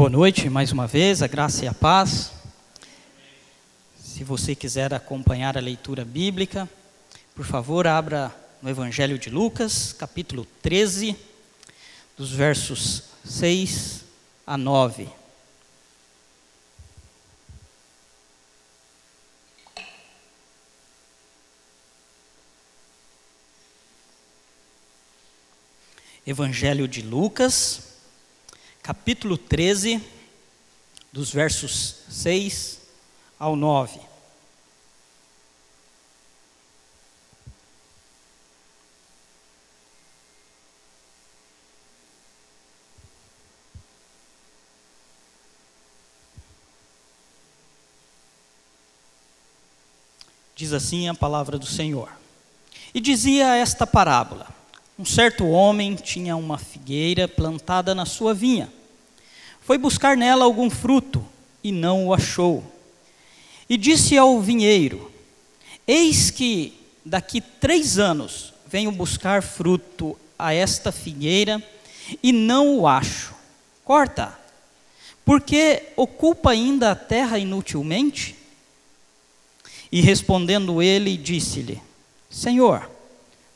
Boa noite mais uma vez, a graça e a paz. Se você quiser acompanhar a leitura bíblica, por favor, abra no Evangelho de Lucas, capítulo 13, dos versos 6 a 9. Evangelho de Lucas, capítulo 13, dos versos 6 ao 9. Diz assim a palavra do Senhor. E dizia esta parábola: Um certo homem tinha uma figueira plantada na sua vinha. Foi buscar nela algum fruto e não o achou. E disse ao vinheiro: Eis que daqui três anos venho buscar fruto a esta figueira e não o acho. Corta, porque ocupa ainda a terra inutilmente? E respondendo ele, disse-lhe: Senhor,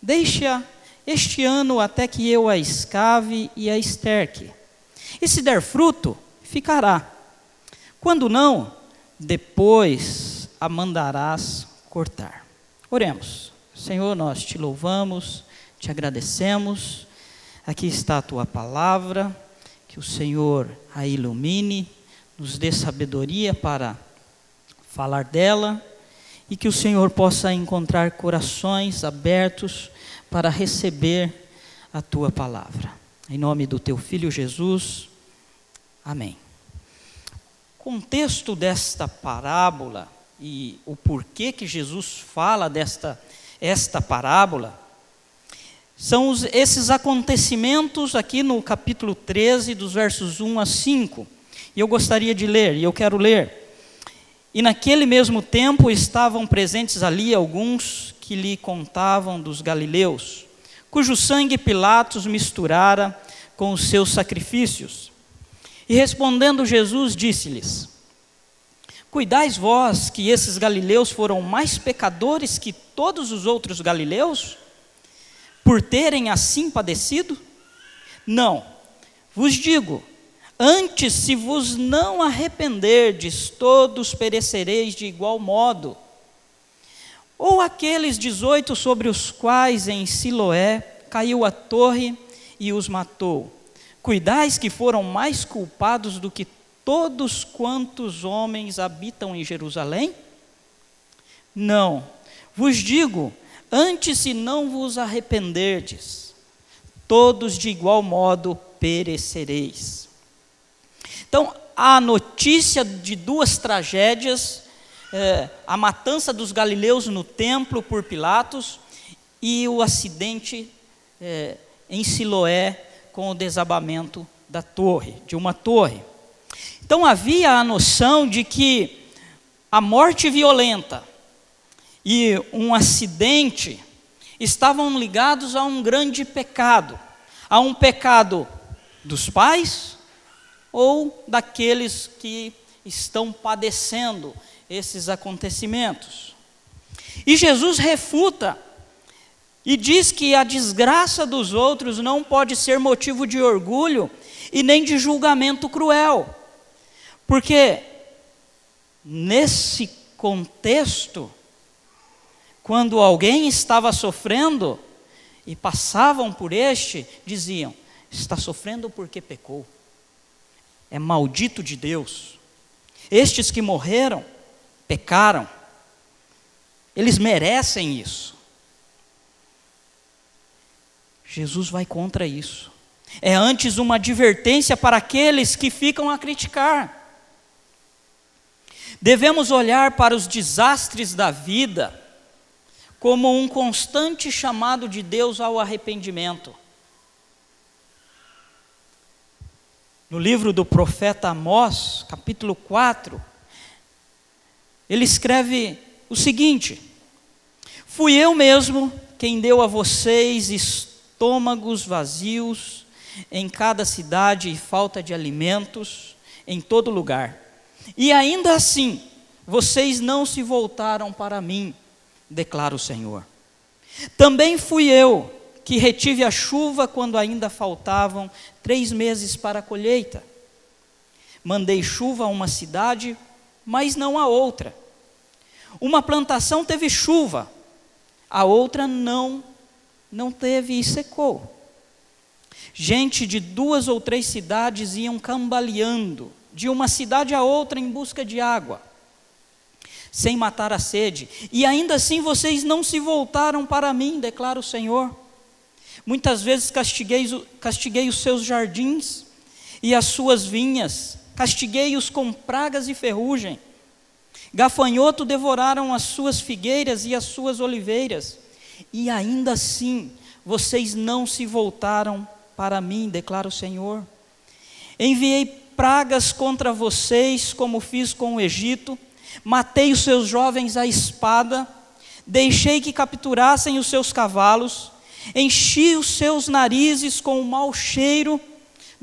deixa este ano até que eu a escave e a esterque. E se der fruto, ficará. Quando não, depois a mandarás cortar. Oremos. Senhor, nós te louvamos, te agradecemos. Aqui está a tua palavra, que o Senhor a ilumine, nos dê sabedoria para falar dela e que o Senhor possa encontrar corações abertos para receber a tua palavra. Em nome do teu filho Jesus. Amém. O contexto desta parábola e o porquê que Jesus fala desta esta parábola são os, esses acontecimentos aqui no capítulo 13, dos versos 1 a 5. E eu gostaria de ler, e eu quero ler. E naquele mesmo tempo estavam presentes ali alguns que lhe contavam dos galileus, cujo sangue Pilatos misturara com os seus sacrifícios. E respondendo Jesus, disse-lhes: Cuidais vós que esses galileus foram mais pecadores que todos os outros galileus, por terem assim padecido? Não, vos digo, Antes, se vos não arrependerdes, todos perecereis de igual modo. Ou aqueles dezoito sobre os quais em Siloé caiu a torre e os matou. Cuidais que foram mais culpados do que todos quantos homens habitam em Jerusalém? Não, vos digo, antes se não vos arrependerdes, todos de igual modo perecereis. Então, a notícia de duas tragédias: é, a matança dos galileus no templo por Pilatos e o acidente é, em Siloé com o desabamento da torre, de uma torre. Então havia a noção de que a morte violenta e um acidente estavam ligados a um grande pecado, a um pecado dos pais, ou daqueles que estão padecendo esses acontecimentos. E Jesus refuta e diz que a desgraça dos outros não pode ser motivo de orgulho e nem de julgamento cruel, porque nesse contexto, quando alguém estava sofrendo e passavam por este, diziam: está sofrendo porque pecou é maldito de Deus. Estes que morreram, pecaram, eles merecem isso. Jesus vai contra isso. É antes uma advertência para aqueles que ficam a criticar. Devemos olhar para os desastres da vida como um constante chamado de Deus ao arrependimento. no livro do profeta Amós, capítulo 4, ele escreve o seguinte: Fui eu mesmo quem deu a vocês estômagos vazios em cada cidade e falta de alimentos, em todo lugar. E ainda assim, vocês não se voltaram para mim, declara o Senhor. Também fui eu que retive a chuva quando ainda faltavam três meses para a colheita. Mandei chuva a uma cidade, mas não a outra. Uma plantação teve chuva, a outra não, não teve e secou. Gente de duas ou três cidades iam cambaleando de uma cidade a outra em busca de água, sem matar a sede, e ainda assim vocês não se voltaram para mim, declara o Senhor. Muitas vezes castiguei, castiguei os seus jardins e as suas vinhas, castiguei-os com pragas e ferrugem. Gafanhoto devoraram as suas figueiras e as suas oliveiras, e ainda assim vocês não se voltaram para mim, declara o Senhor. Enviei pragas contra vocês, como fiz com o Egito, matei os seus jovens à espada, deixei que capturassem os seus cavalos, enchi os seus narizes com o mau cheiro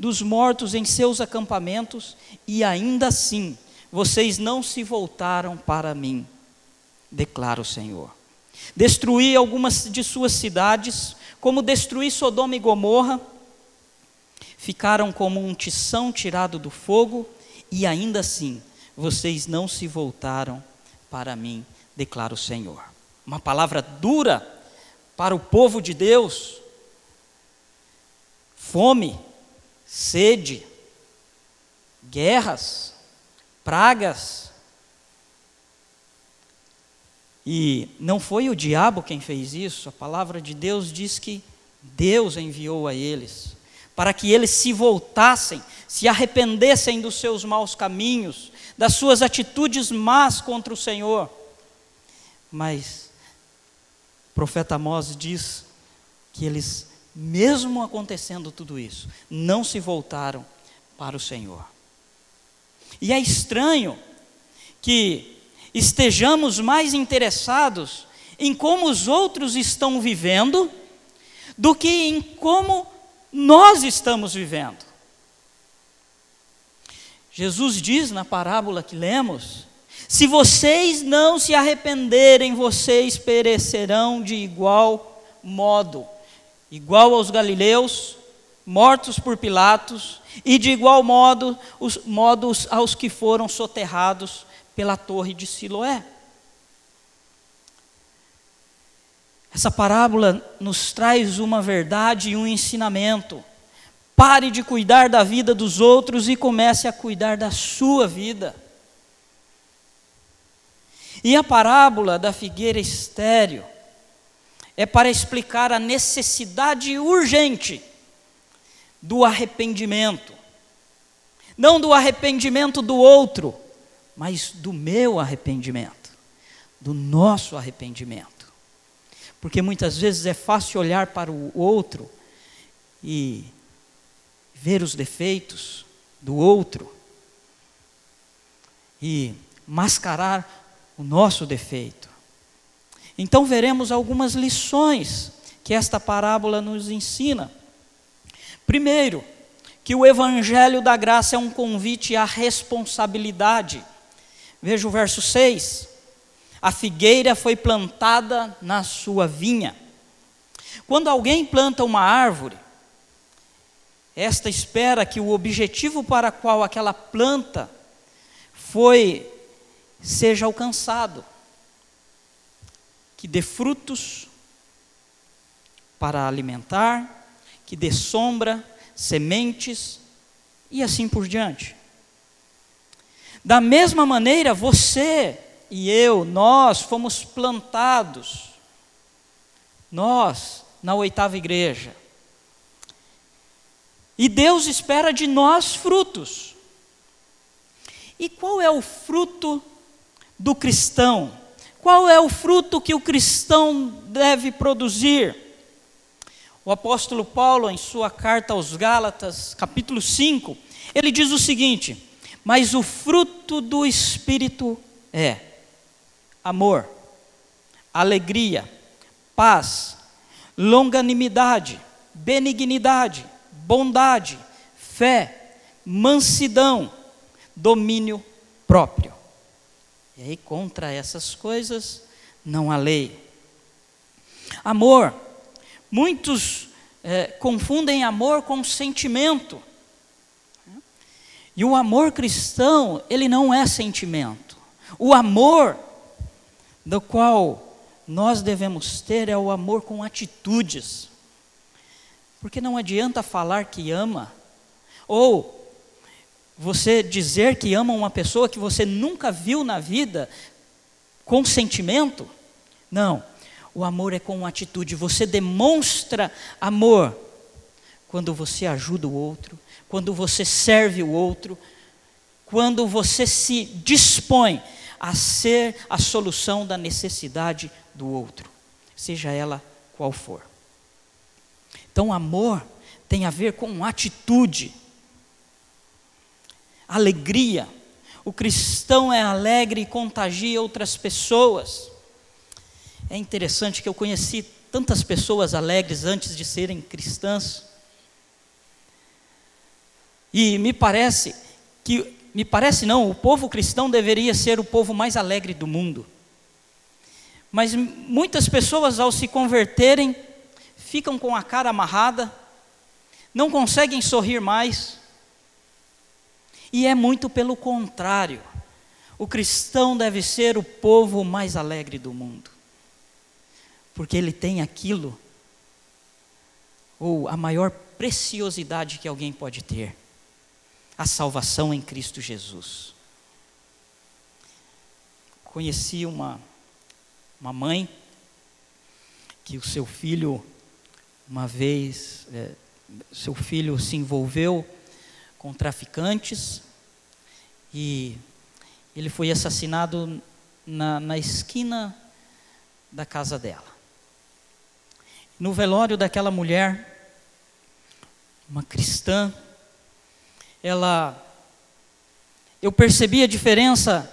dos mortos em seus acampamentos, e ainda assim vocês não se voltaram para mim, declara o Senhor. Destruí algumas de suas cidades, como destruí Sodoma e Gomorra, ficaram como um tição tirado do fogo, e ainda assim vocês não se voltaram para mim, declara o Senhor. Uma palavra dura para o povo de Deus. Fome, sede, guerras, pragas. E não foi o diabo quem fez isso, a palavra de Deus diz que Deus enviou a eles para que eles se voltassem, se arrependessem dos seus maus caminhos, das suas atitudes más contra o Senhor. Mas o profeta Amós diz que eles, mesmo acontecendo tudo isso, não se voltaram para o Senhor. E é estranho que estejamos mais interessados em como os outros estão vivendo do que em como nós estamos vivendo. Jesus diz na parábola que lemos: se vocês não se arrependerem, vocês perecerão de igual modo, igual aos galileus, mortos por Pilatos, e de igual modo os modos aos que foram soterrados pela torre de Siloé. Essa parábola nos traz uma verdade e um ensinamento. Pare de cuidar da vida dos outros e comece a cuidar da sua vida. E a parábola da figueira estéreo é para explicar a necessidade urgente do arrependimento. Não do arrependimento do outro, mas do meu arrependimento, do nosso arrependimento. Porque muitas vezes é fácil olhar para o outro e ver os defeitos do outro e mascarar o nosso defeito. Então veremos algumas lições que esta parábola nos ensina. Primeiro, que o evangelho da graça é um convite à responsabilidade. Veja o verso 6 a figueira foi plantada na sua vinha. Quando alguém planta uma árvore, esta espera que o objetivo para qual aquela planta foi seja alcançado, que dê frutos para alimentar, que dê sombra, sementes e assim por diante. Da mesma maneira, você e eu, nós fomos plantados, nós, na oitava igreja. E Deus espera de nós frutos. E qual é o fruto do cristão? Qual é o fruto que o cristão deve produzir? O apóstolo Paulo, em sua carta aos Gálatas, capítulo 5, ele diz o seguinte: Mas o fruto do Espírito é amor, alegria, paz, longanimidade, benignidade, bondade, fé, mansidão, domínio próprio. E aí, contra essas coisas, não há lei. Amor. Muitos é, confundem amor com sentimento. E o amor cristão, ele não é sentimento. O amor do qual nós devemos ter é o amor com atitudes. Porque não adianta falar que ama, ou você dizer que ama uma pessoa que você nunca viu na vida com sentimento. Não, o amor é com atitude. Você demonstra amor quando você ajuda o outro, quando você serve o outro, quando você se dispõe a ser a solução da necessidade do outro, seja ela qual for. Então, amor tem a ver com atitude, alegria. O cristão é alegre e contagia outras pessoas. É interessante que eu conheci tantas pessoas alegres antes de serem cristãs. E me parece que, me parece não, o povo cristão deveria ser o povo mais alegre do mundo. Mas muitas pessoas, ao se converterem, ficam com a cara amarrada, não conseguem sorrir mais. E é muito pelo contrário. O cristão deve ser o povo mais alegre do mundo, porque ele tem aquilo, ou a maior preciosidade que alguém pode ter a salvação em Cristo Jesus. Conheci uma, uma mãe que o seu filho, uma vez, é, seu filho se envolveu com traficantes e ele foi assassinado na, na esquina da casa dela. No velório daquela mulher, uma cristã, ela eu percebi a diferença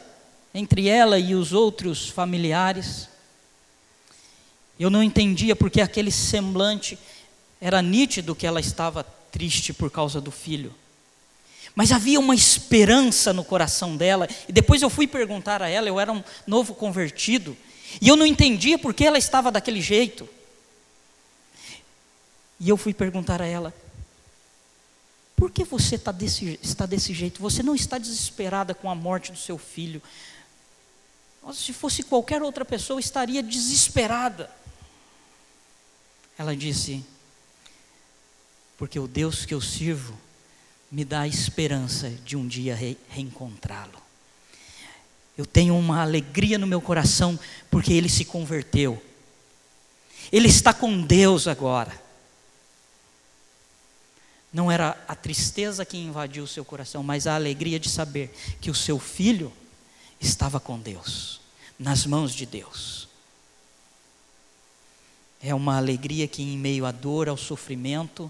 entre ela e os outros familiares. Eu não entendia porque aquele semblante era nítido que ela estava triste por causa do filho. Mas havia uma esperança no coração dela, e depois eu fui perguntar a ela, eu era um novo convertido, e eu não entendia por que ela estava daquele jeito. E eu fui perguntar a ela: por que você está desse, está desse jeito? Você não está desesperada com a morte do seu filho. Se fosse qualquer outra pessoa, estaria desesperada. Ela disse: Porque o Deus que eu sirvo me dá a esperança de um dia re reencontrá-lo. Eu tenho uma alegria no meu coração porque ele se converteu. Ele está com Deus agora. Não era a tristeza que invadiu o seu coração, mas a alegria de saber que o seu filho estava com Deus, nas mãos de Deus. É uma alegria que, em meio à dor, ao sofrimento,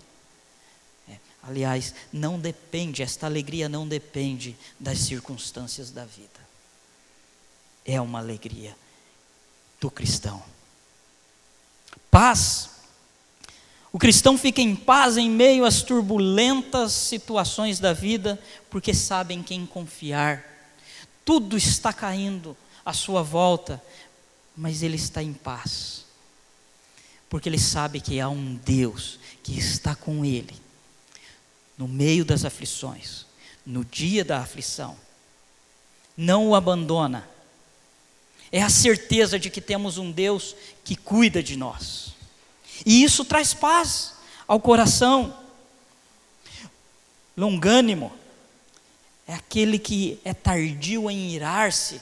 aliás, não depende, esta alegria não depende das circunstâncias da vida. É uma alegria do cristão. Paz o cristão fica em paz em meio às turbulentas situações da vida, porque sabe em quem confiar. Tudo está caindo à sua volta, mas ele está em paz. Porque ele sabe que há um Deus que está com ele no meio das aflições, no dia da aflição. Não o abandona. É a certeza de que temos um Deus que cuida de nós. E isso traz paz ao coração. Longânimo é aquele que é tardio em irar-se,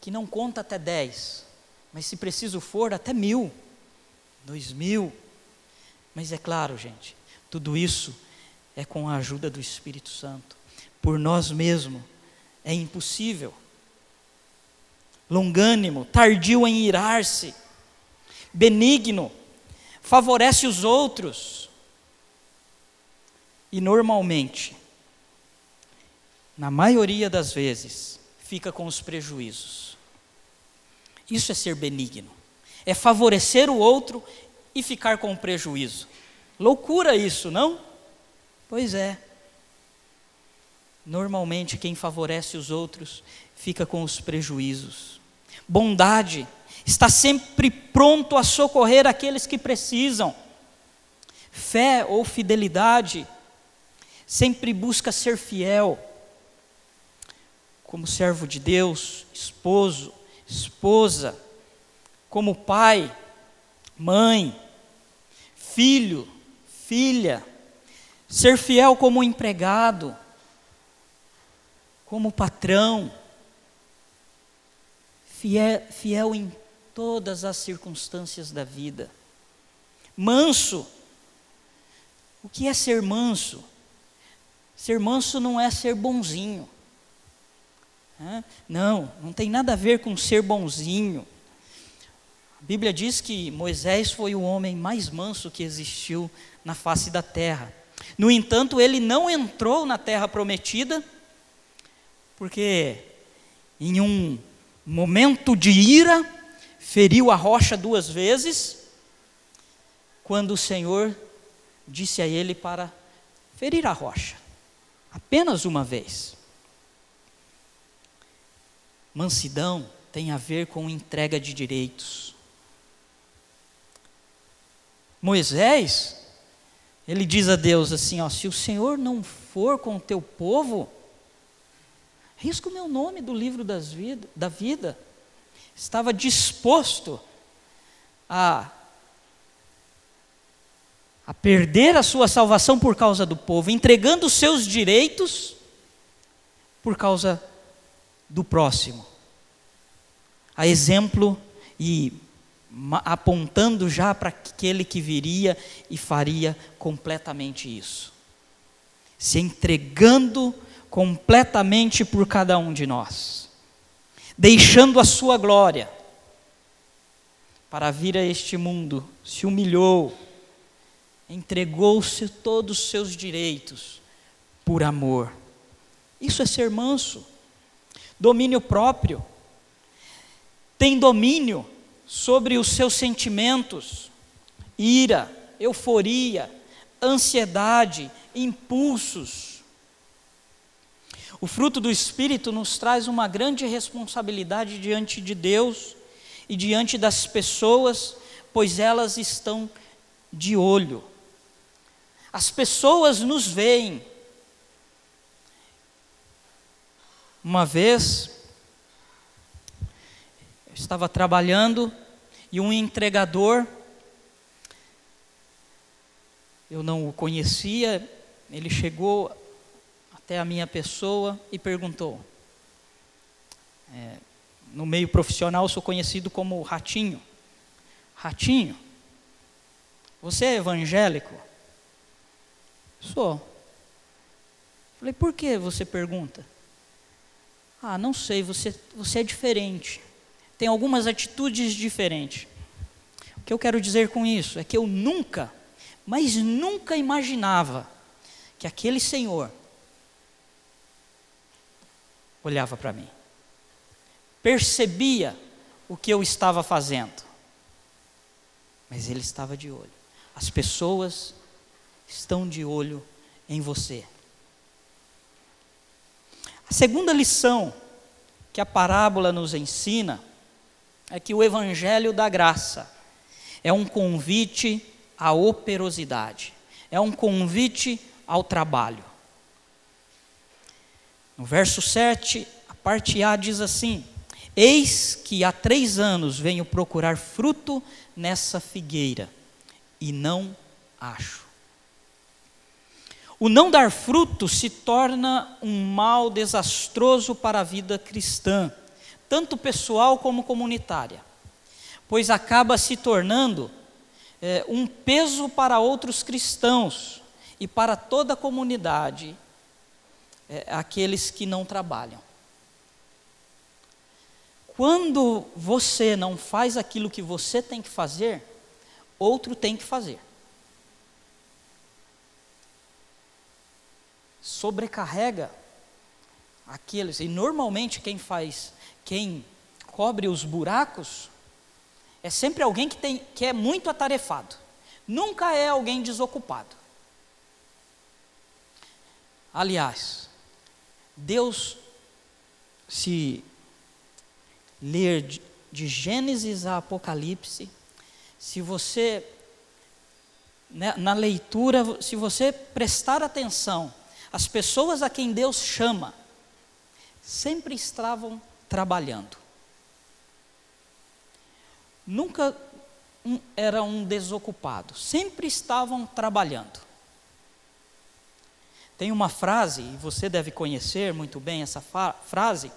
que não conta até dez, mas se preciso for, até mil, dois mil. Mas é claro, gente, tudo isso é com a ajuda do Espírito Santo. Por nós mesmos é impossível. Longânimo, tardio em irar-se benigno, favorece os outros. E normalmente, na maioria das vezes, fica com os prejuízos. Isso é ser benigno. É favorecer o outro e ficar com prejuízo. Loucura isso, não? Pois é. Normalmente, quem favorece os outros fica com os prejuízos. Bondade está sempre pronto a socorrer aqueles que precisam. Fé ou fidelidade sempre busca ser fiel, como servo de Deus, esposo, esposa, como pai, mãe, filho, filha, ser fiel como empregado, como patrão, fiel, fiel em todas as circunstâncias da vida. Manso. O que é ser manso? Ser manso não é ser bonzinho. Não, não tem nada a ver com ser bonzinho. A Bíblia diz que Moisés foi o homem mais manso que existiu na face da terra. No entanto, ele não entrou na terra prometida, porque em um momento de ira, feriu a rocha duas vezes, quando o Senhor disse a ele para ferir a rocha, apenas uma vez. Mansidão tem a ver com entrega de direitos. Moisés, ele diz a Deus assim: ó, se o Senhor não for com o teu povo, risca o meu nome do livro vida, da vida. Estava disposto a, a perder a sua salvação por causa do povo, entregando os seus direitos por causa do próximo. A exemplo e apontando já para aquele que viria e faria completamente isso. Se entregando completamente por cada um de nós, deixando a sua glória. Para vir a este mundo, se humilhou, entregou-se todos os seus direitos por amor. Isso é ser manso. Domínio próprio, tem domínio sobre os seus sentimentos, ira, euforia, ansiedade, impulsos. O fruto do Espírito nos traz uma grande responsabilidade diante de Deus e diante das pessoas, pois elas estão de olho. As pessoas nos veem, Uma vez, eu estava trabalhando e um entregador, eu não o conhecia, ele chegou até a minha pessoa e perguntou. É, no meio profissional, sou conhecido como Ratinho. Ratinho, você é evangélico? Sou. Falei, por que você pergunta? Ah, não sei, você, você é diferente. Tem algumas atitudes diferentes. O que eu quero dizer com isso é que eu nunca, mas nunca imaginava que aquele Senhor olhava para mim, percebia o que eu estava fazendo, mas Ele estava de olho. As pessoas estão de olho em você. A segunda lição que a parábola nos ensina é que o evangelho da graça é um convite à operosidade, é um convite ao trabalho. No verso 7, a parte A diz assim: Eis que há três anos venho procurar fruto nessa figueira, e não acho. O não dar fruto se torna um mal desastroso para a vida cristã, tanto pessoal como comunitária, pois acaba se tornando é, um peso para outros cristãos e para toda a comunidade, é, aqueles que não trabalham. Quando você não faz aquilo que você tem que fazer, outro tem que fazer. sobrecarrega aqueles. E normalmente quem faz, quem cobre os buracos, é sempre alguém que, tem, que é muito atarefado. Nunca é alguém desocupado. Aliás, Deus, se ler de, de Gênesis a Apocalipse, se você, né, na leitura, se você prestar atenção, as pessoas a quem Deus chama, sempre estavam trabalhando. Nunca um, era um desocupado, sempre estavam trabalhando. Tem uma frase, e você deve conhecer muito bem essa frase: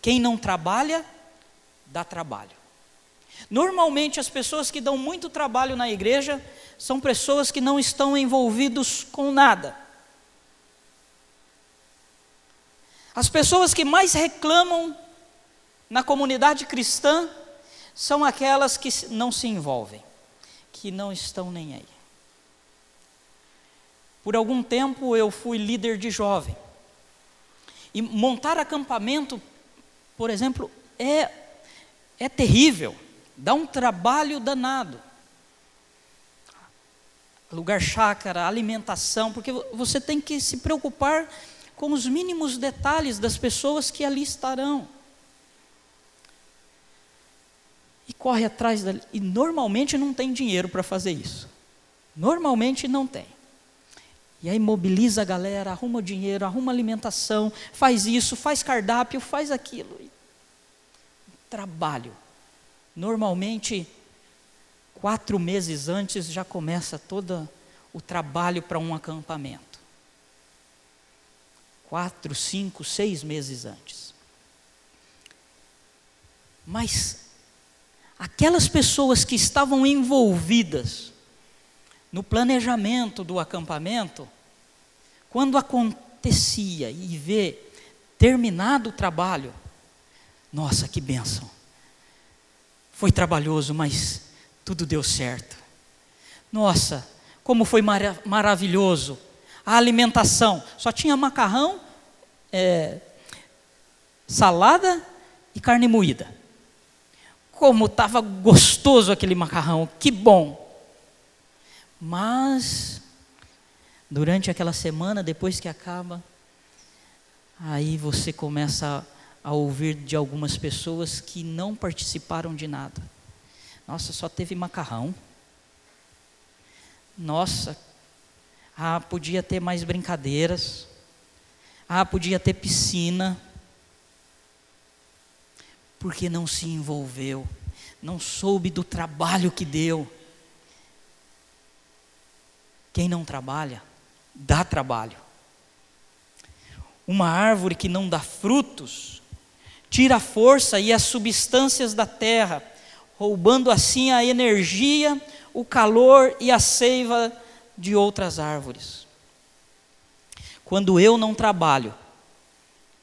quem não trabalha, dá trabalho. Normalmente, as pessoas que dão muito trabalho na igreja são pessoas que não estão envolvidos com nada. As pessoas que mais reclamam na comunidade cristã são aquelas que não se envolvem, que não estão nem aí. Por algum tempo eu fui líder de jovem. E montar acampamento, por exemplo, é, é terrível, dá um trabalho danado. Lugar chácara, alimentação, porque você tem que se preocupar com os mínimos detalhes das pessoas que ali estarão. E corre atrás da, e normalmente não tem dinheiro para fazer isso. Normalmente não tem. E aí mobiliza a galera, arruma dinheiro, arruma alimentação, faz isso, faz cardápio, faz aquilo. Trabalho. Normalmente, quatro meses antes já começa todo o trabalho para um acampamento. Quatro, cinco, seis meses antes. Mas aquelas pessoas que estavam envolvidas no planejamento do acampamento, quando acontecia e vê terminado o trabalho, nossa, que bênção. Foi trabalhoso, mas tudo deu certo. Nossa, como foi mar maravilhoso. A alimentação, só tinha macarrão, é, salada e carne moída. Como estava gostoso aquele macarrão, que bom. Mas, durante aquela semana, depois que acaba, aí você começa a, ouvir de algumas pessoas que não participaram de nada. Nossa, só teve macarrão. Nossa, ah, podia ter mais brincadeiras. Ah, podia ter piscina. Porque não se envolveu, não soube do trabalho que deu. Quem não trabalha, dá trabalho. Uma árvore que não dá frutos, tira a força e as substâncias da terra, roubando assim a energia, o calor e a seiva de outras árvores. Quando eu não trabalho,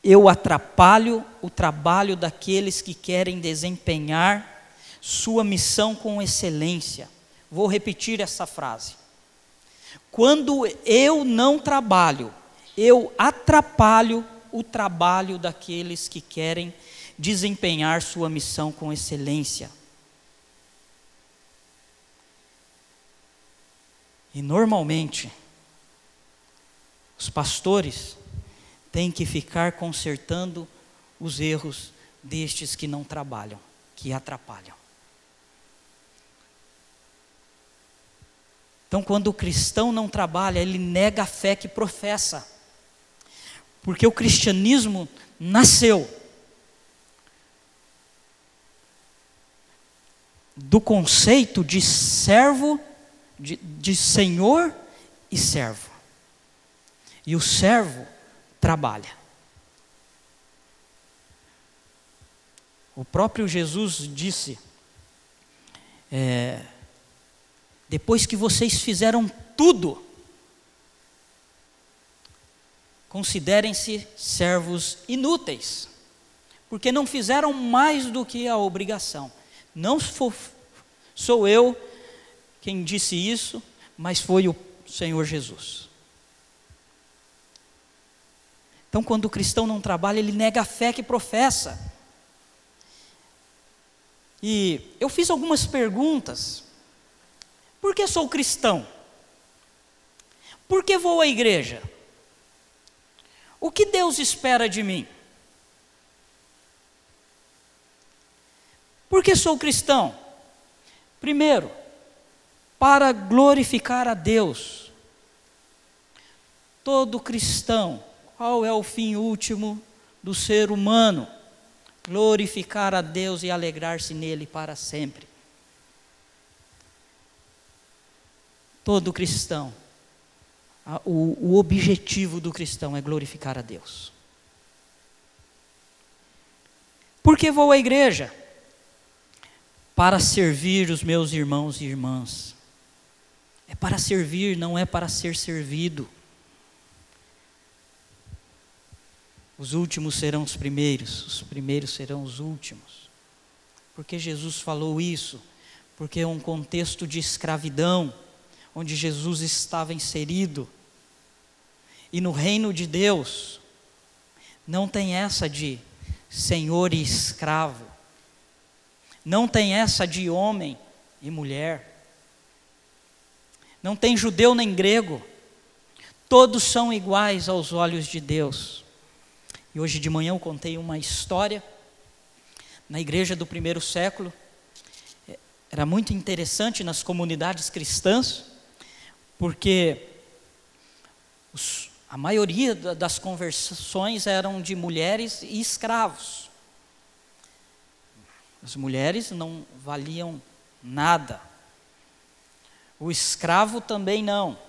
eu atrapalho o trabalho daqueles que querem desempenhar sua missão com excelência. Vou repetir essa frase. Quando eu não trabalho, eu atrapalho o trabalho daqueles que querem desempenhar sua missão com excelência. E normalmente, os pastores têm que ficar consertando os erros destes que não trabalham, que atrapalham. Então, quando o cristão não trabalha, ele nega a fé que professa. Porque o cristianismo nasceu do conceito de servo, de, de senhor e servo. E o servo trabalha. O próprio Jesus disse, é, depois que vocês fizeram tudo, considerem-se servos inúteis, porque não fizeram mais do que a obrigação. Não sou eu quem disse isso, mas foi o Senhor Jesus. Então, quando o cristão não trabalha, ele nega a fé que professa. E eu fiz algumas perguntas por que sou cristão? Por que vou à igreja? O que Deus espera de mim? Por que sou cristão? Primeiro, para glorificar a Deus. Todo cristão, qual é o fim último do ser humano? Glorificar a Deus e alegrar-se nele para sempre. Todo cristão, o, o objetivo do cristão é glorificar a Deus. Por que vou à igreja? Para servir os meus irmãos e irmãs. É para servir, não é para ser servido. Os últimos serão os primeiros, os primeiros serão os últimos. Porque Jesus falou isso? Porque é um contexto de escravidão, onde Jesus estava inserido. E no reino de Deus, não tem essa de senhor e escravo, não tem essa de homem e mulher. Não tem judeu nem grego. Todos são iguais aos olhos de Deus. E hoje de manhã eu contei uma história na igreja do primeiro século. Era muito interessante nas comunidades cristãs, porque os, a maioria das conversações eram de mulheres e escravos. As mulheres não valiam nada. O escravo também não.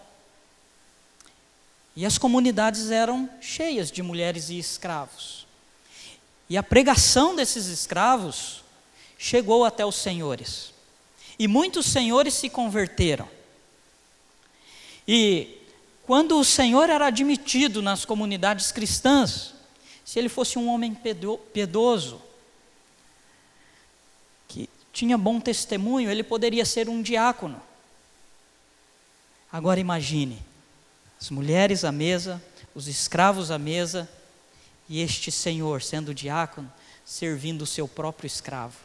E as comunidades eram cheias de mulheres e escravos. E a pregação desses escravos chegou até os senhores. E muitos senhores se converteram. E quando o senhor era admitido nas comunidades cristãs, se ele fosse um homem piedoso, que tinha bom testemunho, ele poderia ser um diácono. Agora imagine, as mulheres à mesa, os escravos à mesa, e este senhor, sendo diácono, servindo o seu próprio escravo.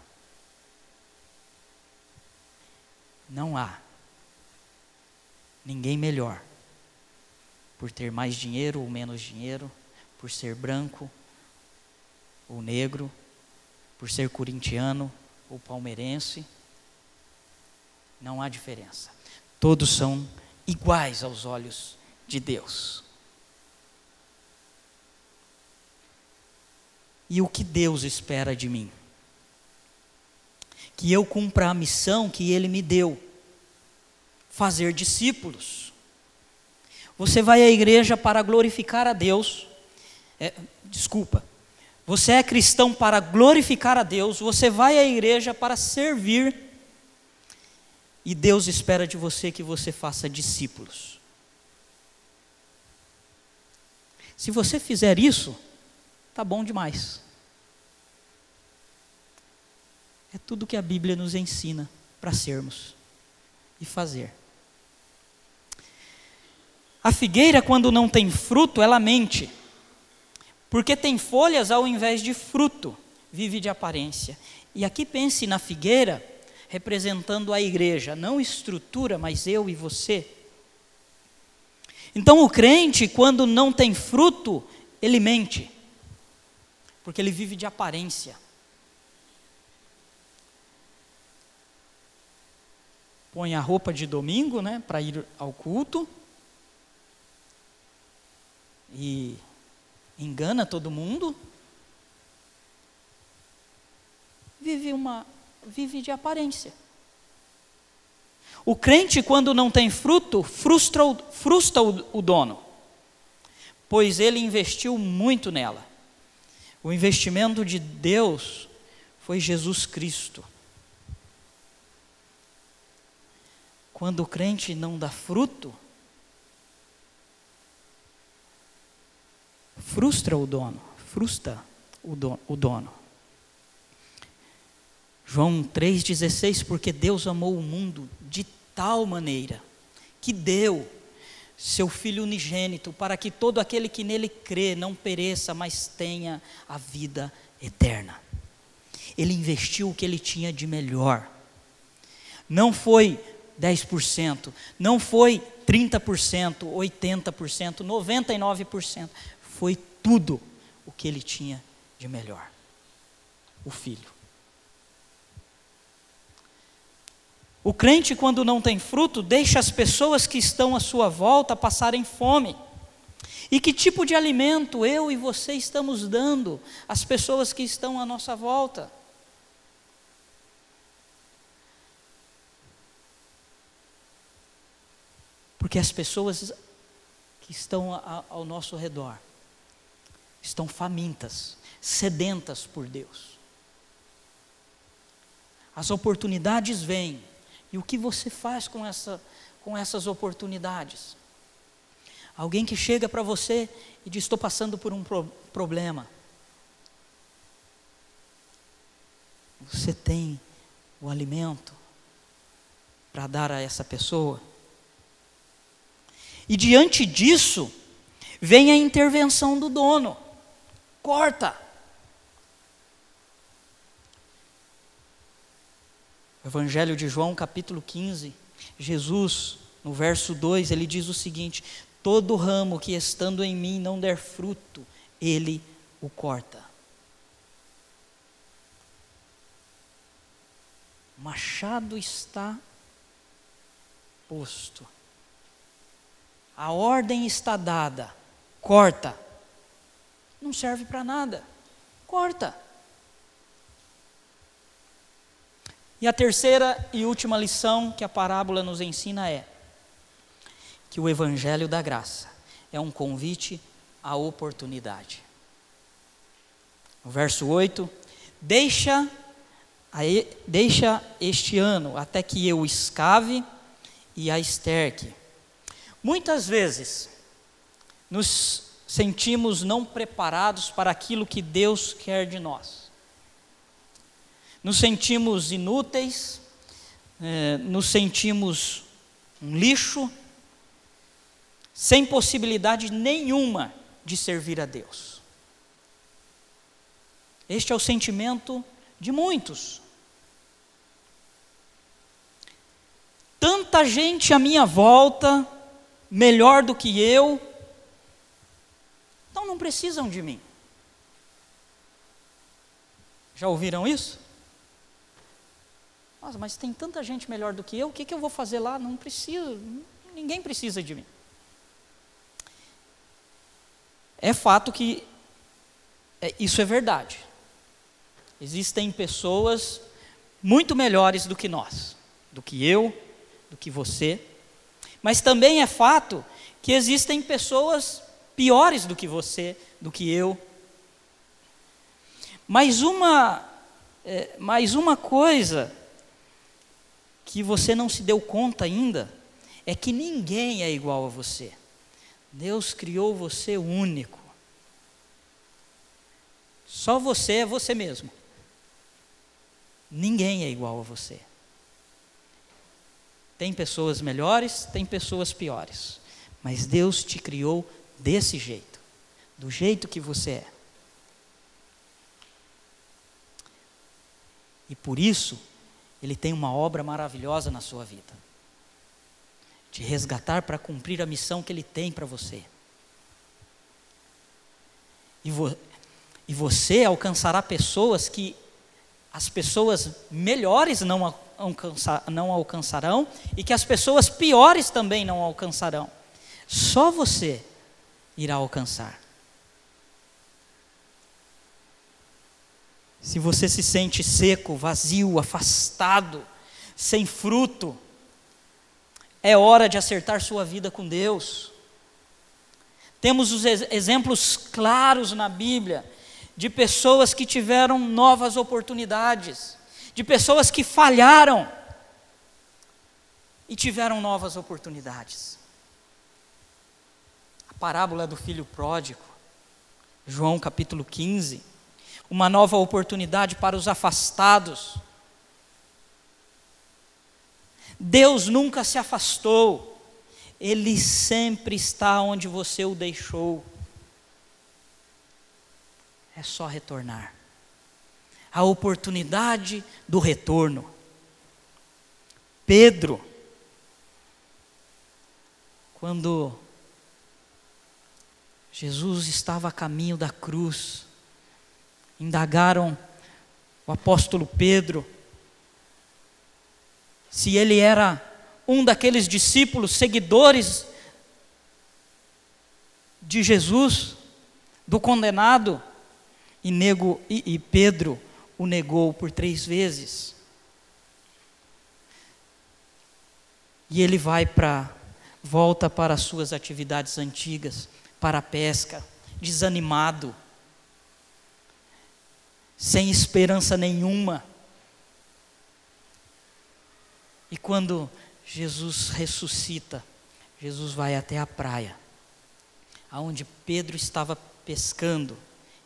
Não há ninguém melhor por ter mais dinheiro ou menos dinheiro, por ser branco ou negro, por ser corintiano ou palmeirense. Não há diferença. Todos são iguais aos olhos de Deus. E o que Deus espera de mim? Que eu cumpra a missão que Ele me deu: fazer discípulos. Você vai à igreja para glorificar a Deus. É, desculpa. Você é cristão para glorificar a Deus. Você vai à igreja para servir e Deus espera de você que você faça discípulos. Se você fizer isso, tá bom demais. É tudo que a Bíblia nos ensina para sermos e fazer. A figueira, quando não tem fruto, ela mente, porque tem folhas ao invés de fruto, vive de aparência. E aqui pense na figueira representando a igreja, não estrutura, mas eu e você. Então o crente, quando não tem fruto, ele mente, porque ele vive de aparência. Põe a roupa de domingo, né, para ir ao culto, e engana todo mundo, vive uma vive de aparência. O crente, quando não tem fruto, frustra, o, frustra o, o dono, pois ele investiu muito nela. O investimento de Deus foi Jesus Cristo. Quando o crente não dá fruto, frustra o dono, frustra o dono. O dono. João 3,16, porque Deus amou o mundo de tal maneira que deu seu Filho unigênito para que todo aquele que nele crê não pereça, mas tenha a vida eterna. Ele investiu o que ele tinha de melhor. Não foi 10%, não foi 30%, 80%, 99%, foi tudo o que ele tinha de melhor: o filho. O crente, quando não tem fruto, deixa as pessoas que estão à sua volta passarem fome. E que tipo de alimento eu e você estamos dando às pessoas que estão à nossa volta? Porque as pessoas que estão ao nosso redor estão famintas, sedentas por Deus. As oportunidades vêm, e o que você faz com, essa, com essas oportunidades? Alguém que chega para você e diz: Estou passando por um pro problema. Você tem o alimento para dar a essa pessoa? E diante disso, vem a intervenção do dono. Corta. Evangelho de João, capítulo 15, Jesus, no verso 2, ele diz o seguinte: Todo ramo que estando em mim não der fruto, ele o corta. O machado está posto. A ordem está dada. Corta. Não serve para nada. Corta. E a terceira e última lição que a parábola nos ensina é que o Evangelho da Graça é um convite à oportunidade. No verso 8: Deixa, deixa este ano até que eu escave e a esterque. Muitas vezes nos sentimos não preparados para aquilo que Deus quer de nós nos sentimos inúteis, é, nos sentimos um lixo, sem possibilidade nenhuma de servir a Deus. Este é o sentimento de muitos. Tanta gente à minha volta, melhor do que eu, então não precisam de mim. Já ouviram isso? Nossa, mas tem tanta gente melhor do que eu, o que, que eu vou fazer lá? Não preciso, ninguém precisa de mim. É fato que é, isso é verdade. Existem pessoas muito melhores do que nós, do que eu, do que você. Mas também é fato que existem pessoas piores do que você, do que eu. Mas uma, é, mais uma coisa que você não se deu conta ainda é que ninguém é igual a você. Deus criou você único. Só você é você mesmo. Ninguém é igual a você. Tem pessoas melhores, tem pessoas piores. Mas Deus te criou desse jeito, do jeito que você é. E por isso, ele tem uma obra maravilhosa na sua vida. Te resgatar para cumprir a missão que Ele tem para você. E, vo, e você alcançará pessoas que as pessoas melhores não, alcançar, não alcançarão e que as pessoas piores também não alcançarão. Só você irá alcançar. Se você se sente seco, vazio, afastado, sem fruto, é hora de acertar sua vida com Deus. Temos os exemplos claros na Bíblia de pessoas que tiveram novas oportunidades, de pessoas que falharam e tiveram novas oportunidades. A parábola do filho pródigo, João capítulo 15 uma nova oportunidade para os afastados. Deus nunca se afastou, Ele sempre está onde você o deixou. É só retornar. A oportunidade do retorno. Pedro, quando Jesus estava a caminho da cruz. Indagaram o apóstolo Pedro se ele era um daqueles discípulos, seguidores de Jesus, do condenado, e, nego, e, e Pedro o negou por três vezes. E ele vai para, volta para as suas atividades antigas, para a pesca, desanimado, sem esperança nenhuma. E quando Jesus ressuscita, Jesus vai até a praia, aonde Pedro estava pescando.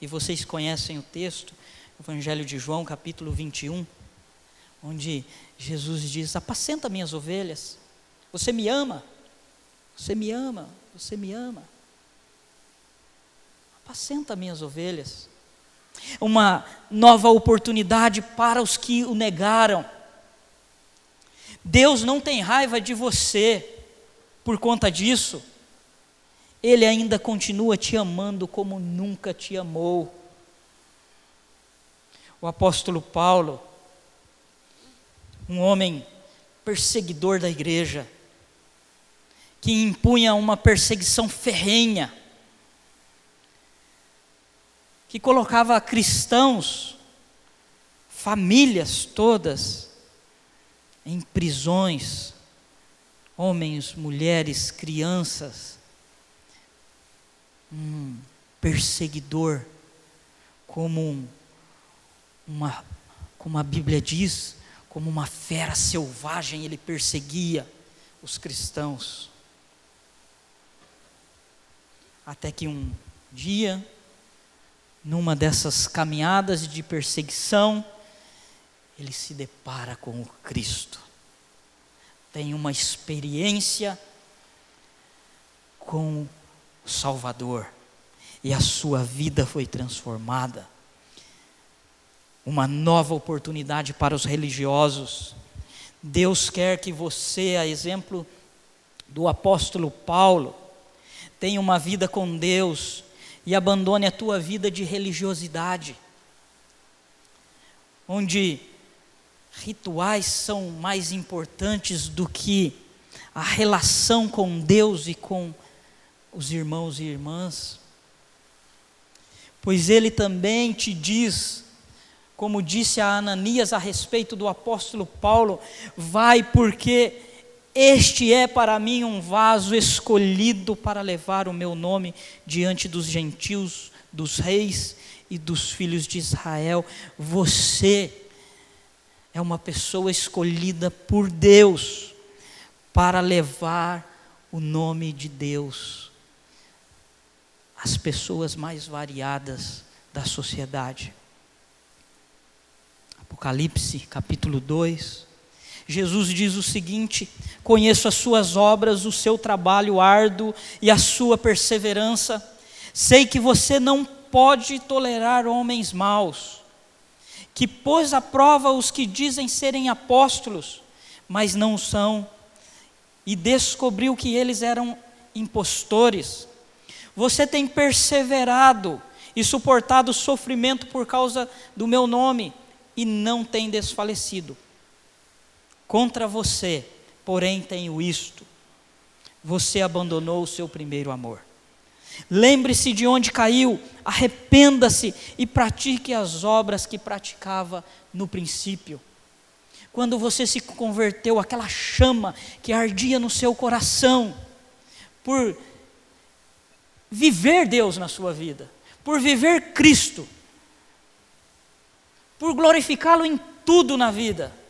E vocês conhecem o texto, Evangelho de João, capítulo 21, onde Jesus diz: Apacenta minhas ovelhas. Você me ama? Você me ama? Você me ama? Apacenta minhas ovelhas. Uma nova oportunidade para os que o negaram. Deus não tem raiva de você por conta disso. Ele ainda continua te amando como nunca te amou. O apóstolo Paulo, um homem perseguidor da igreja, que impunha uma perseguição ferrenha, que colocava cristãos, famílias todas, em prisões, homens, mulheres, crianças, um perseguidor, como um, uma, como a Bíblia diz, como uma fera selvagem, ele perseguia os cristãos. Até que um dia, numa dessas caminhadas de perseguição, ele se depara com o Cristo. Tem uma experiência com o Salvador. E a sua vida foi transformada. Uma nova oportunidade para os religiosos. Deus quer que você, a exemplo do apóstolo Paulo, tenha uma vida com Deus e abandone a tua vida de religiosidade, onde rituais são mais importantes do que a relação com Deus e com os irmãos e irmãs. Pois ele também te diz, como disse a Ananias a respeito do apóstolo Paulo: vai, porque este é para mim um vaso escolhido para levar o meu nome diante dos gentios, dos reis e dos filhos de Israel. Você é uma pessoa escolhida por Deus para levar o nome de Deus às pessoas mais variadas da sociedade. Apocalipse capítulo 2 Jesus diz o seguinte: Conheço as suas obras, o seu trabalho árduo e a sua perseverança. Sei que você não pode tolerar homens maus, que pôs à prova os que dizem serem apóstolos, mas não são, e descobriu que eles eram impostores. Você tem perseverado e suportado sofrimento por causa do meu nome, e não tem desfalecido. Contra você, porém, tenho isto: você abandonou o seu primeiro amor. Lembre-se de onde caiu, arrependa-se e pratique as obras que praticava no princípio. Quando você se converteu, aquela chama que ardia no seu coração, por viver Deus na sua vida, por viver Cristo, por glorificá-lo em tudo na vida.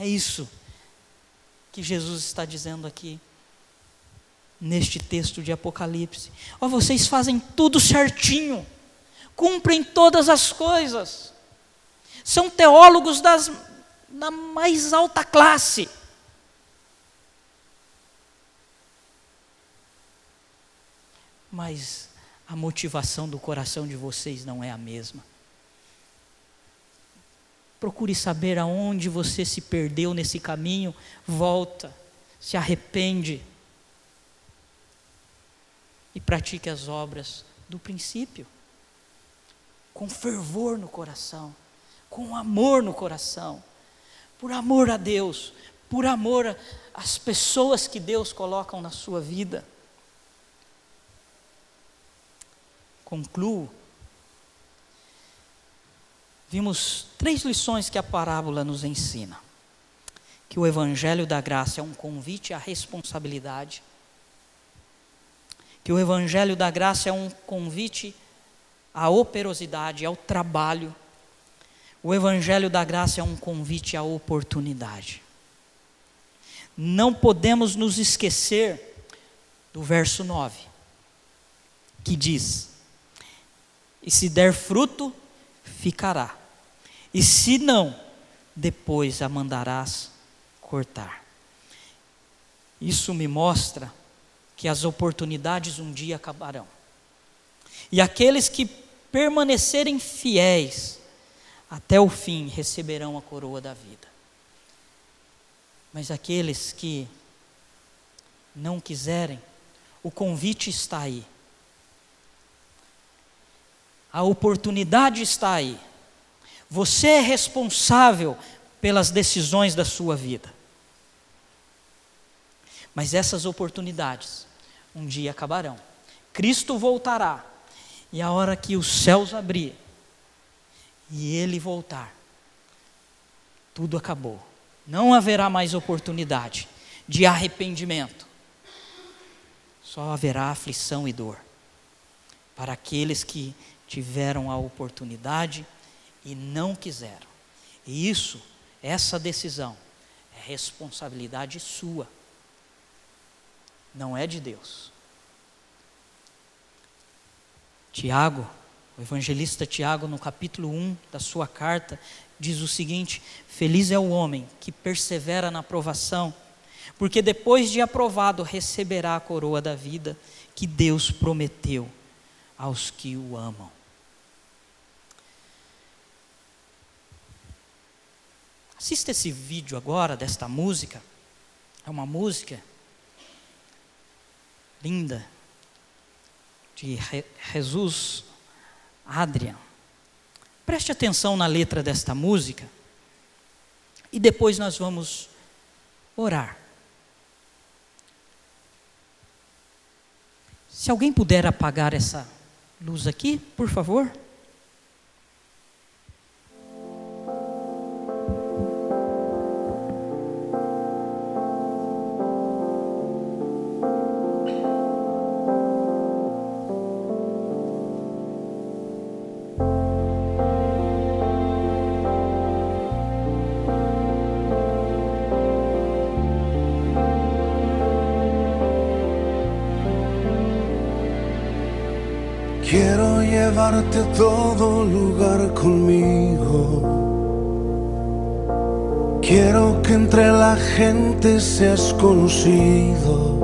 É isso que Jesus está dizendo aqui, neste texto de Apocalipse. Ó, oh, vocês fazem tudo certinho, cumprem todas as coisas, são teólogos das, da mais alta classe. Mas a motivação do coração de vocês não é a mesma. Procure saber aonde você se perdeu nesse caminho, volta, se arrepende. e pratique as obras do princípio, com fervor no coração, com amor no coração, por amor a Deus, por amor às pessoas que Deus coloca na sua vida. Concluo. Vimos três lições que a parábola nos ensina: que o Evangelho da Graça é um convite à responsabilidade, que o Evangelho da Graça é um convite à operosidade, ao trabalho. O Evangelho da Graça é um convite à oportunidade. Não podemos nos esquecer do verso 9, que diz: E se der fruto, ficará, e se não, depois a mandarás cortar. Isso me mostra que as oportunidades um dia acabarão. E aqueles que permanecerem fiéis até o fim receberão a coroa da vida. Mas aqueles que não quiserem, o convite está aí. A oportunidade está aí. Você é responsável pelas decisões da sua vida. Mas essas oportunidades um dia acabarão. Cristo voltará, e a hora que os céus abrir e ele voltar, tudo acabou. Não haverá mais oportunidade de arrependimento. Só haverá aflição e dor para aqueles que tiveram a oportunidade e não quiseram. E isso, essa decisão, é responsabilidade sua não é de Deus. Tiago, o evangelista Tiago, no capítulo 1 da sua carta, diz o seguinte: Feliz é o homem que persevera na aprovação, porque depois de aprovado receberá a coroa da vida que Deus prometeu aos que o amam. Assista esse vídeo agora desta música. É uma música linda de Jesus Adrian. Preste atenção na letra desta música e depois nós vamos orar. Se alguém puder apagar essa luz aqui, por favor. Llevarte todo lugar conmigo. Quiero que entre la gente seas conocido.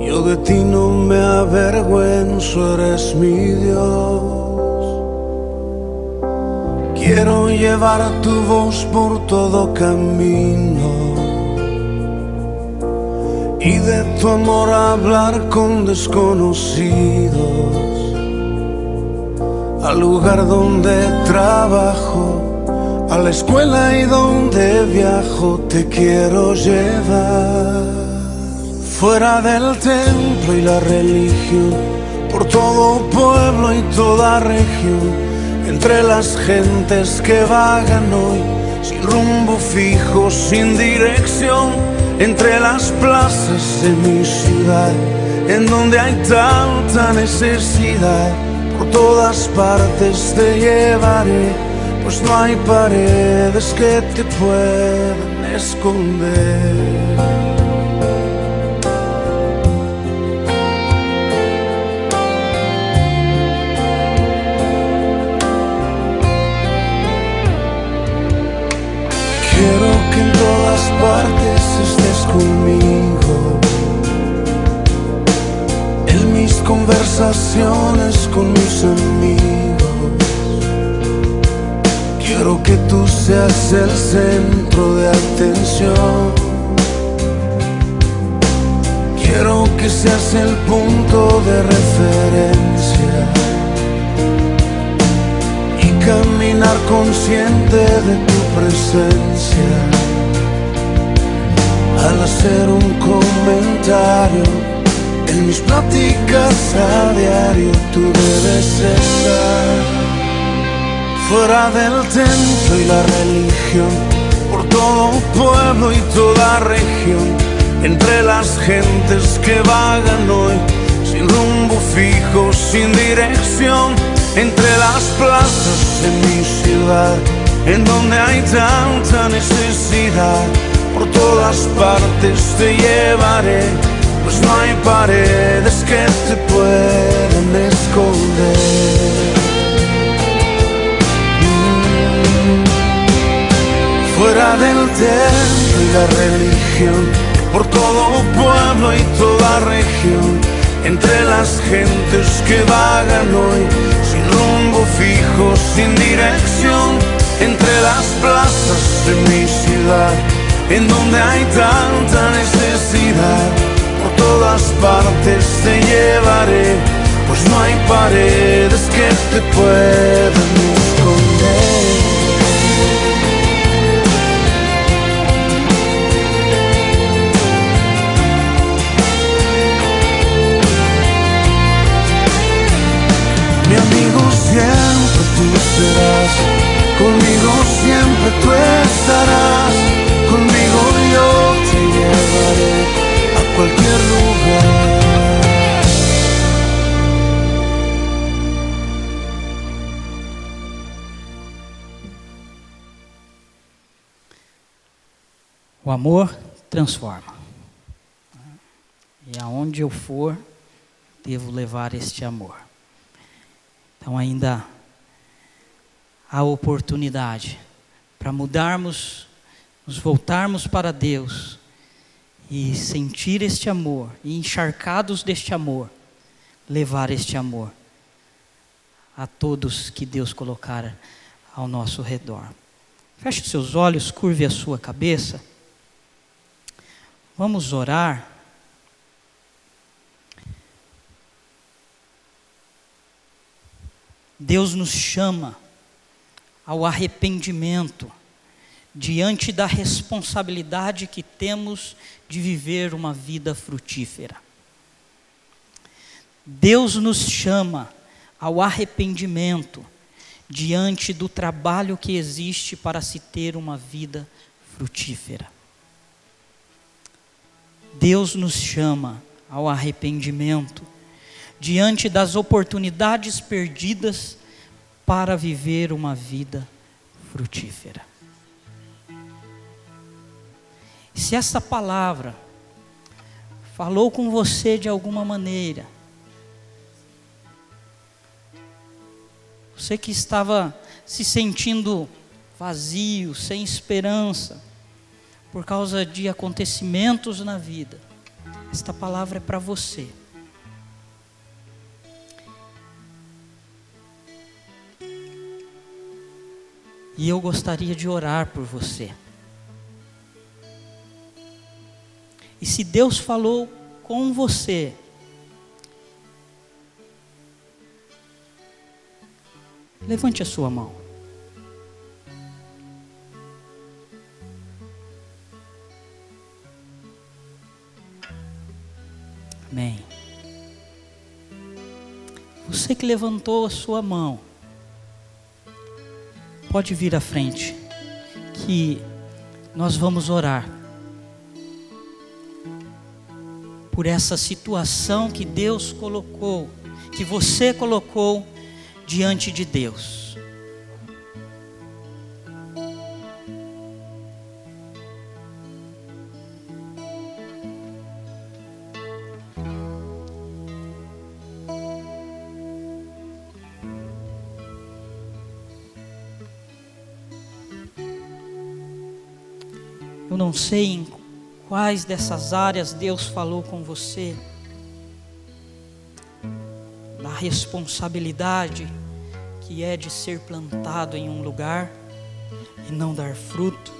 Yo de ti no me avergüenzo, eres mi Dios. Quiero llevar tu voz por todo camino y de tu amor hablar con desconocidos al lugar donde trabajo, a la escuela y donde viajo, te quiero llevar. Fuera del templo y la religión, por todo pueblo y toda región, entre las gentes que vagan hoy, sin rumbo fijo, sin dirección, entre las plazas de mi ciudad, en donde hay tanta necesidad por todas partes te llevaré, pues no hay paredes que te puedan esconder. Quiero que en todas partes estés conmigo conversaciones con mis amigos. Quiero que tú seas el centro de atención. Quiero que seas el punto de referencia y caminar consciente de tu presencia. Al hacer un comentario en mis pláticas a diario, tú debes estar fuera del templo y la religión, por todo pueblo y toda región entre las gentes que vagan hoy, sin rumbo fijo, sin dirección, entre las plazas de mi ciudad, en donde hay tanta necesidad, por todas partes te llevaré, pues no hay paredes que te puedan esconder. Mm. Fuera del templo y la religión por todo pueblo y toda región, entre las gentes que vagan hoy, sin rumbo fijo, sin dirección, entre las plazas de mi ciudad, en donde hay tanta necesidad, todas partes te llevaré, pues no hay paredes que te puedan esconder. siempre tú serás, conmigo siempre tú estarás, conmigo yo te llevaré lugar. O amor transforma. E aonde eu for, devo levar este amor. Então ainda há oportunidade para mudarmos, nos voltarmos para Deus e sentir este amor, e encharcados deste amor, levar este amor a todos que Deus colocar ao nosso redor. Feche seus olhos, curve a sua cabeça. Vamos orar. Deus nos chama ao arrependimento diante da responsabilidade que temos de viver uma vida frutífera. Deus nos chama ao arrependimento diante do trabalho que existe para se ter uma vida frutífera. Deus nos chama ao arrependimento diante das oportunidades perdidas para viver uma vida frutífera. Se essa palavra falou com você de alguma maneira, você que estava se sentindo vazio, sem esperança, por causa de acontecimentos na vida, esta palavra é para você. E eu gostaria de orar por você. E se Deus falou com você, levante a sua mão. Amém. Você que levantou a sua mão, Pode vir à frente, que nós vamos orar por essa situação que Deus colocou, que você colocou diante de Deus. não sei em quais dessas áreas Deus falou com você, da responsabilidade que é de ser plantado em um lugar e não dar fruto,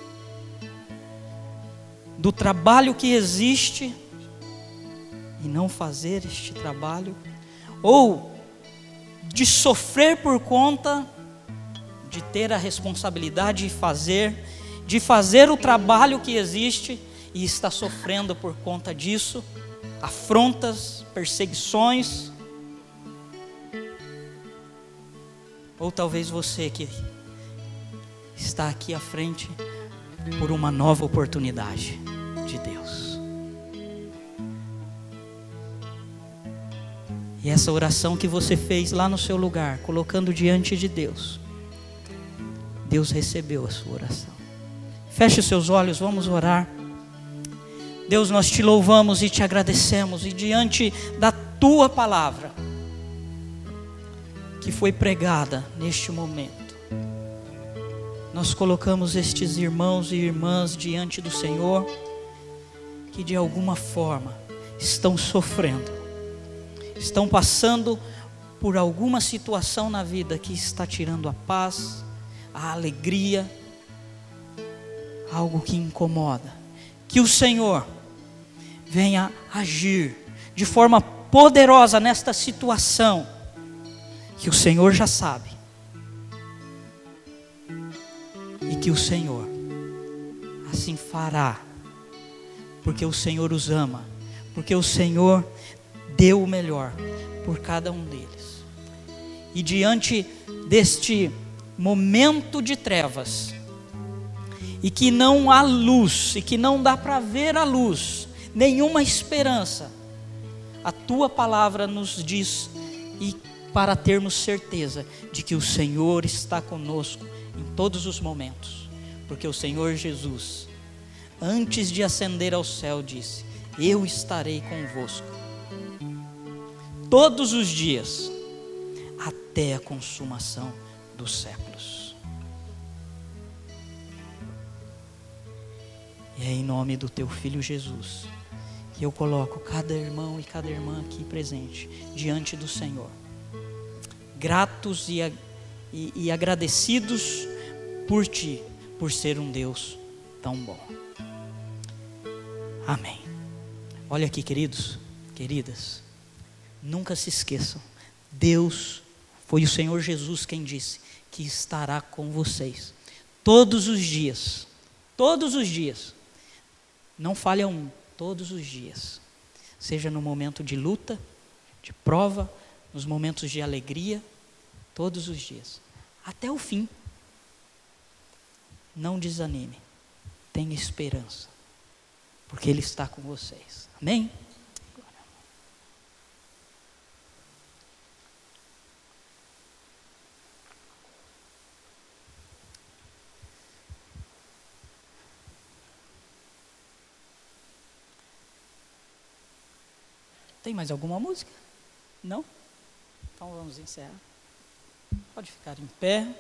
do trabalho que existe e não fazer este trabalho, ou de sofrer por conta de ter a responsabilidade de fazer, de fazer o trabalho que existe e está sofrendo por conta disso, afrontas, perseguições. Ou talvez você que está aqui à frente por uma nova oportunidade de Deus. E essa oração que você fez lá no seu lugar, colocando diante de Deus, Deus recebeu a sua oração. Feche os seus olhos, vamos orar. Deus, nós te louvamos e te agradecemos, e diante da tua palavra, que foi pregada neste momento, nós colocamos estes irmãos e irmãs diante do Senhor, que de alguma forma estão sofrendo, estão passando por alguma situação na vida que está tirando a paz, a alegria, algo que incomoda. Que o Senhor venha agir de forma poderosa nesta situação, que o Senhor já sabe, e que o Senhor assim fará, porque o Senhor os ama, porque o Senhor deu o melhor por cada um deles. E diante deste momento de trevas, e que não há luz, e que não dá para ver a luz, nenhuma esperança. A tua palavra nos diz e para termos certeza de que o Senhor está conosco em todos os momentos, porque o Senhor Jesus, antes de ascender ao céu, disse: Eu estarei convosco todos os dias, até a consumação dos séculos. E é em nome do teu filho Jesus que eu coloco cada irmão e cada irmã aqui presente diante do Senhor, gratos e, e, e agradecidos por ti, por ser um Deus tão bom. Amém. Olha aqui, queridos, queridas, nunca se esqueçam, Deus foi o Senhor Jesus quem disse que estará com vocês todos os dias, todos os dias. Não falha um, todos os dias. Seja no momento de luta, de prova, nos momentos de alegria, todos os dias. Até o fim. Não desanime. Tenha esperança. Porque Ele está com vocês. Amém? Tem mais alguma música? Não? Então vamos encerrar. Pode ficar em pé.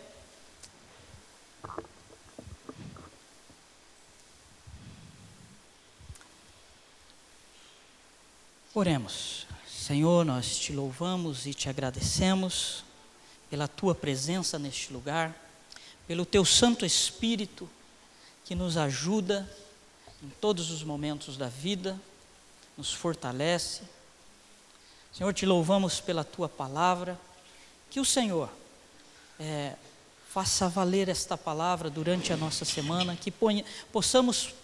Oremos. Senhor, nós te louvamos e te agradecemos pela tua presença neste lugar, pelo teu Santo Espírito que nos ajuda em todos os momentos da vida, nos fortalece Senhor, te louvamos pela tua palavra. Que o Senhor é, faça valer esta palavra durante a nossa semana, que ponha, possamos,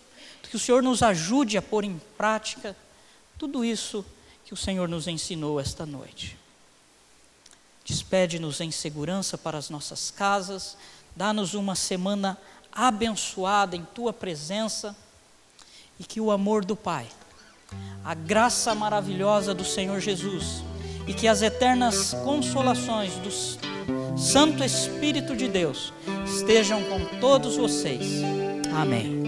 que o Senhor nos ajude a pôr em prática tudo isso que o Senhor nos ensinou esta noite. Despede-nos em segurança para as nossas casas, dá-nos uma semana abençoada em tua presença e que o amor do Pai a graça maravilhosa do Senhor Jesus e que as eternas consolações do Santo Espírito de Deus estejam com todos vocês. Amém.